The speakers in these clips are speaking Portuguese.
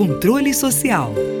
Controle Social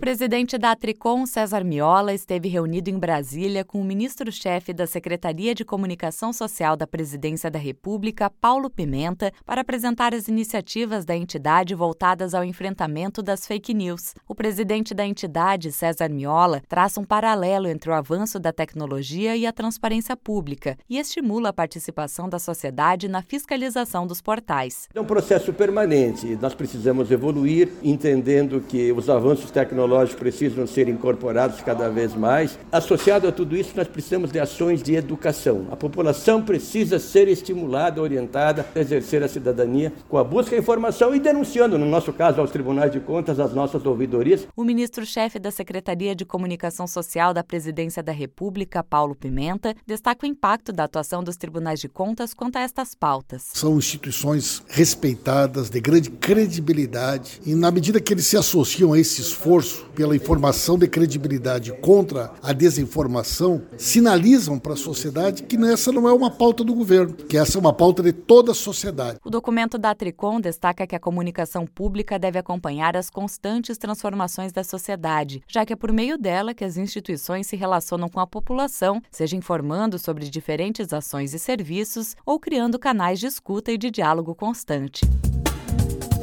presidente da Tricom, César Miola, esteve reunido em Brasília com o ministro-chefe da Secretaria de Comunicação Social da Presidência da República, Paulo Pimenta, para apresentar as iniciativas da entidade voltadas ao enfrentamento das fake news. O presidente da entidade, César Miola, traça um paralelo entre o avanço da tecnologia e a transparência pública e estimula a participação da sociedade na fiscalização dos portais. É um processo permanente. Nós precisamos evoluir, entendendo que os avanços tecnológicos tecnológicos precisam ser incorporados cada vez mais. Associado a tudo isso, nós precisamos de ações de educação. A população precisa ser estimulada, orientada a exercer a cidadania com a busca de informação e denunciando, no nosso caso, aos tribunais de contas, as nossas ouvidorias. O ministro-chefe da Secretaria de Comunicação Social da Presidência da República, Paulo Pimenta, destaca o impacto da atuação dos tribunais de contas quanto a estas pautas. São instituições respeitadas, de grande credibilidade, e na medida que eles se associam a esse esforço, pela informação de credibilidade contra a desinformação sinalizam para a sociedade que essa não é uma pauta do governo, que essa é uma pauta de toda a sociedade. O documento da Tricom destaca que a comunicação pública deve acompanhar as constantes transformações da sociedade, já que é por meio dela que as instituições se relacionam com a população, seja informando sobre diferentes ações e serviços ou criando canais de escuta e de diálogo constante.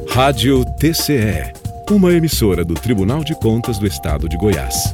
Rádio TCE uma emissora do Tribunal de Contas do Estado de Goiás.